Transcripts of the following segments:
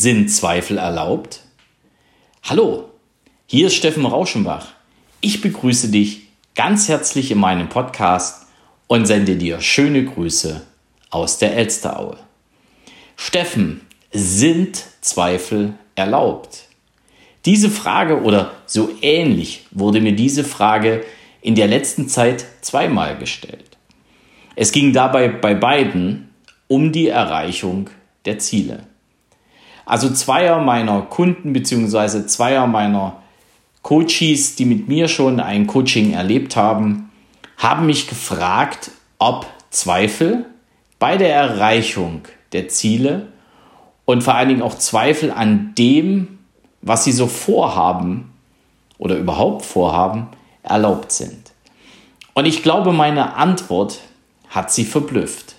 Sind Zweifel erlaubt? Hallo, hier ist Steffen Rauschenbach. Ich begrüße dich ganz herzlich in meinem Podcast und sende dir schöne Grüße aus der Elsteraue. Steffen, sind Zweifel erlaubt? Diese Frage oder so ähnlich wurde mir diese Frage in der letzten Zeit zweimal gestellt. Es ging dabei bei beiden um die Erreichung der Ziele. Also zweier meiner Kunden bzw. zweier meiner Coaches, die mit mir schon ein Coaching erlebt haben, haben mich gefragt, ob Zweifel bei der Erreichung der Ziele und vor allen Dingen auch Zweifel an dem, was sie so vorhaben oder überhaupt vorhaben, erlaubt sind. Und ich glaube, meine Antwort hat sie verblüfft,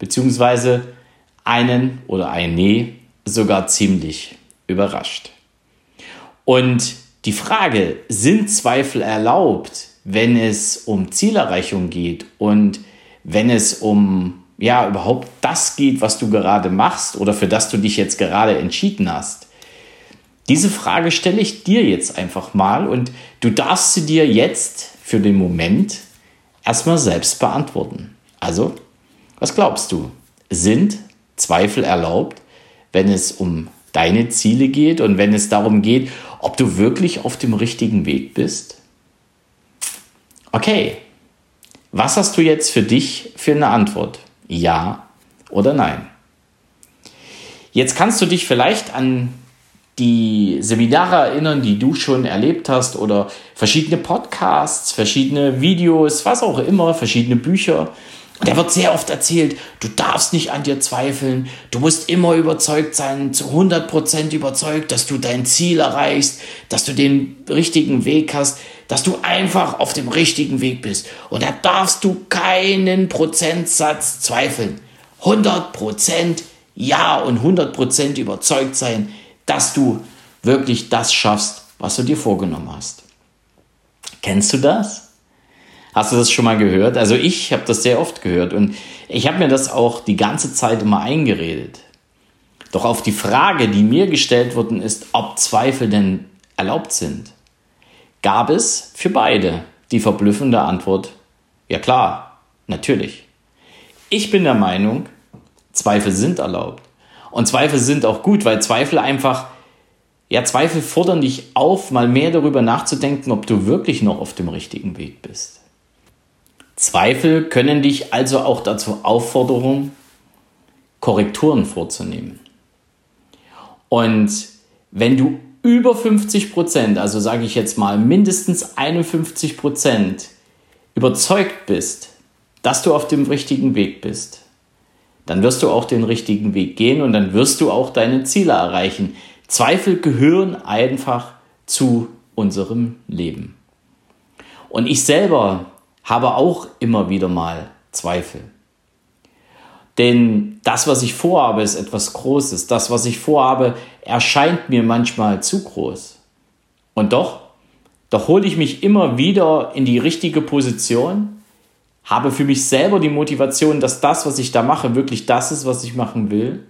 beziehungsweise einen oder eine sogar ziemlich überrascht. Und die Frage, sind Zweifel erlaubt, wenn es um Zielerreichung geht und wenn es um ja überhaupt das geht, was du gerade machst oder für das du dich jetzt gerade entschieden hast? Diese Frage stelle ich dir jetzt einfach mal und du darfst sie dir jetzt für den Moment erstmal selbst beantworten. Also, was glaubst du? Sind Zweifel erlaubt, wenn es um deine Ziele geht und wenn es darum geht, ob du wirklich auf dem richtigen Weg bist? Okay, was hast du jetzt für dich für eine Antwort? Ja oder nein? Jetzt kannst du dich vielleicht an die Seminare erinnern, die du schon erlebt hast oder verschiedene Podcasts, verschiedene Videos, was auch immer, verschiedene Bücher. Und da wird sehr oft erzählt, du darfst nicht an dir zweifeln, du musst immer überzeugt sein, zu 100% überzeugt, dass du dein Ziel erreichst, dass du den richtigen Weg hast, dass du einfach auf dem richtigen Weg bist. Und da darfst du keinen Prozentsatz zweifeln. 100% ja und 100% überzeugt sein, dass du wirklich das schaffst, was du dir vorgenommen hast. Kennst du das? Hast du das schon mal gehört? Also ich habe das sehr oft gehört und ich habe mir das auch die ganze Zeit immer eingeredet. Doch auf die Frage, die mir gestellt worden ist, ob Zweifel denn erlaubt sind, gab es für beide die verblüffende Antwort, ja klar, natürlich. Ich bin der Meinung, Zweifel sind erlaubt. Und Zweifel sind auch gut, weil Zweifel einfach, ja, Zweifel fordern dich auf, mal mehr darüber nachzudenken, ob du wirklich noch auf dem richtigen Weg bist. Zweifel können dich also auch dazu auffordern, Korrekturen vorzunehmen. Und wenn du über 50 Prozent, also sage ich jetzt mal mindestens 51 Prozent, überzeugt bist, dass du auf dem richtigen Weg bist, dann wirst du auch den richtigen Weg gehen und dann wirst du auch deine Ziele erreichen. Zweifel gehören einfach zu unserem Leben. Und ich selber habe auch immer wieder mal Zweifel. Denn das, was ich vorhabe, ist etwas Großes. Das, was ich vorhabe, erscheint mir manchmal zu groß. Und doch, doch hole ich mich immer wieder in die richtige Position, habe für mich selber die Motivation, dass das, was ich da mache, wirklich das ist, was ich machen will.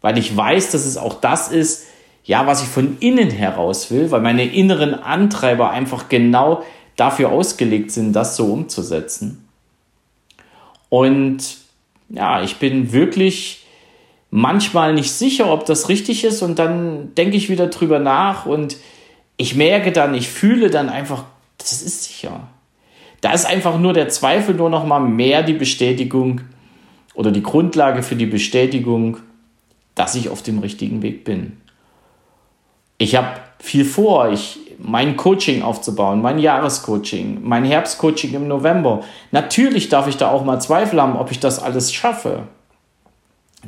Weil ich weiß, dass es auch das ist, ja, was ich von innen heraus will, weil meine inneren Antreiber einfach genau dafür ausgelegt sind, das so umzusetzen. Und ja, ich bin wirklich manchmal nicht sicher, ob das richtig ist und dann denke ich wieder drüber nach und ich merke dann, ich fühle dann einfach, das ist sicher. Da ist einfach nur der Zweifel nur noch mal mehr die Bestätigung oder die Grundlage für die Bestätigung, dass ich auf dem richtigen Weg bin. Ich habe viel vor. Ich mein Coaching aufzubauen, mein Jahrescoaching, mein Herbstcoaching im November. Natürlich darf ich da auch mal Zweifel haben, ob ich das alles schaffe.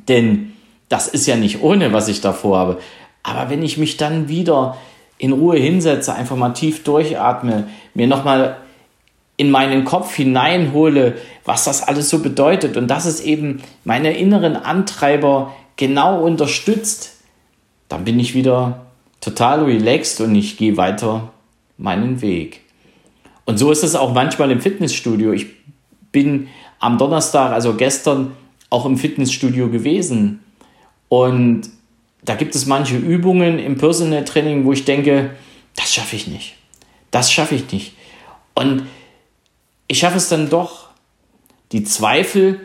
Denn das ist ja nicht ohne, was ich da vorhabe. Aber wenn ich mich dann wieder in Ruhe hinsetze, einfach mal tief durchatme, mir nochmal in meinen Kopf hineinhole, was das alles so bedeutet und dass es eben meine inneren Antreiber genau unterstützt, dann bin ich wieder total relaxed und ich gehe weiter meinen Weg. Und so ist es auch manchmal im Fitnessstudio. Ich bin am Donnerstag, also gestern, auch im Fitnessstudio gewesen. Und da gibt es manche Übungen im Personal Training, wo ich denke, das schaffe ich nicht. Das schaffe ich nicht. Und ich schaffe es dann doch. Die Zweifel,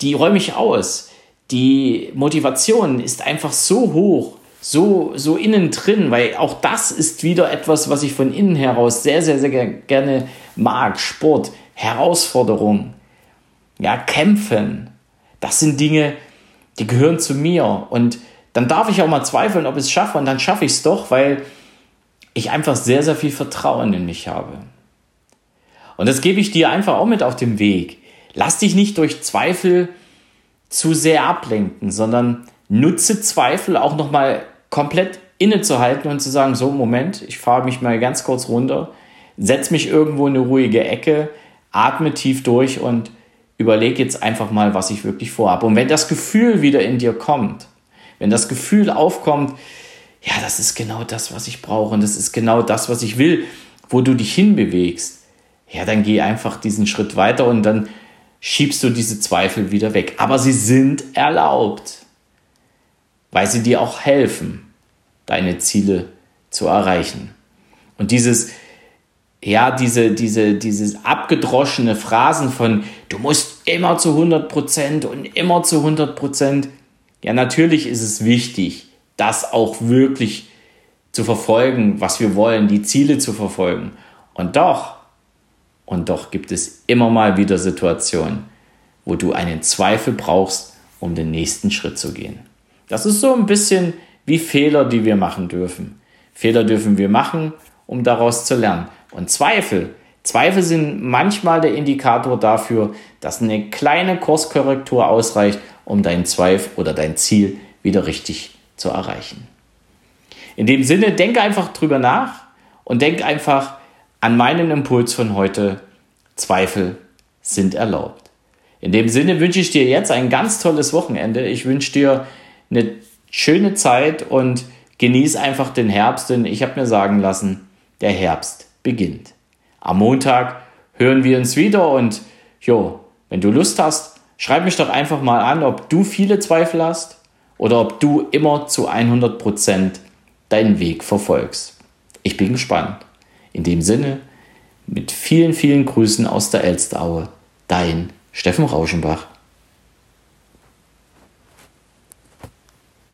die räume ich aus. Die Motivation ist einfach so hoch, so, so innen drin, weil auch das ist wieder etwas, was ich von innen heraus sehr, sehr, sehr gerne mag. Sport, Herausforderung, ja, kämpfen. Das sind Dinge, die gehören zu mir. Und dann darf ich auch mal zweifeln, ob ich es schaffe. Und dann schaffe ich es doch, weil ich einfach sehr, sehr viel Vertrauen in mich habe. Und das gebe ich dir einfach auch mit auf den Weg. Lass dich nicht durch Zweifel zu sehr ablenken, sondern nutze Zweifel auch nochmal komplett innezuhalten und zu sagen, so Moment, ich fahre mich mal ganz kurz runter, setze mich irgendwo in eine ruhige Ecke, atme tief durch und überlege jetzt einfach mal, was ich wirklich vorhabe. Und wenn das Gefühl wieder in dir kommt, wenn das Gefühl aufkommt, ja, das ist genau das, was ich brauche und das ist genau das, was ich will, wo du dich hinbewegst, ja, dann geh einfach diesen Schritt weiter und dann schiebst du diese Zweifel wieder weg. Aber sie sind erlaubt, weil sie dir auch helfen, deine Ziele zu erreichen. Und dieses, ja, diese, diese, dieses abgedroschene Phrasen von, du musst immer zu 100 Prozent und immer zu 100 Prozent. Ja, natürlich ist es wichtig, das auch wirklich zu verfolgen, was wir wollen, die Ziele zu verfolgen. Und doch, und doch gibt es immer mal wieder Situationen, wo du einen Zweifel brauchst, um den nächsten Schritt zu gehen. Das ist so ein bisschen wie Fehler, die wir machen dürfen. Fehler dürfen wir machen, um daraus zu lernen. Und Zweifel, Zweifel sind manchmal der Indikator dafür, dass eine kleine Kurskorrektur ausreicht, um deinen Zweifel oder dein Ziel wieder richtig zu erreichen. In dem Sinne, denke einfach drüber nach und denk einfach an meinen Impuls von heute. Zweifel sind erlaubt. In dem Sinne wünsche ich dir jetzt ein ganz tolles Wochenende. Ich wünsche dir eine schöne Zeit und genieß einfach den Herbst, denn ich habe mir sagen lassen, der Herbst beginnt. Am Montag hören wir uns wieder und jo, wenn du Lust hast, schreib mich doch einfach mal an, ob du viele Zweifel hast oder ob du immer zu 100% deinen Weg verfolgst. Ich bin gespannt. In dem Sinne, mit vielen, vielen Grüßen aus der Elstaue, dein Steffen Rauschenbach.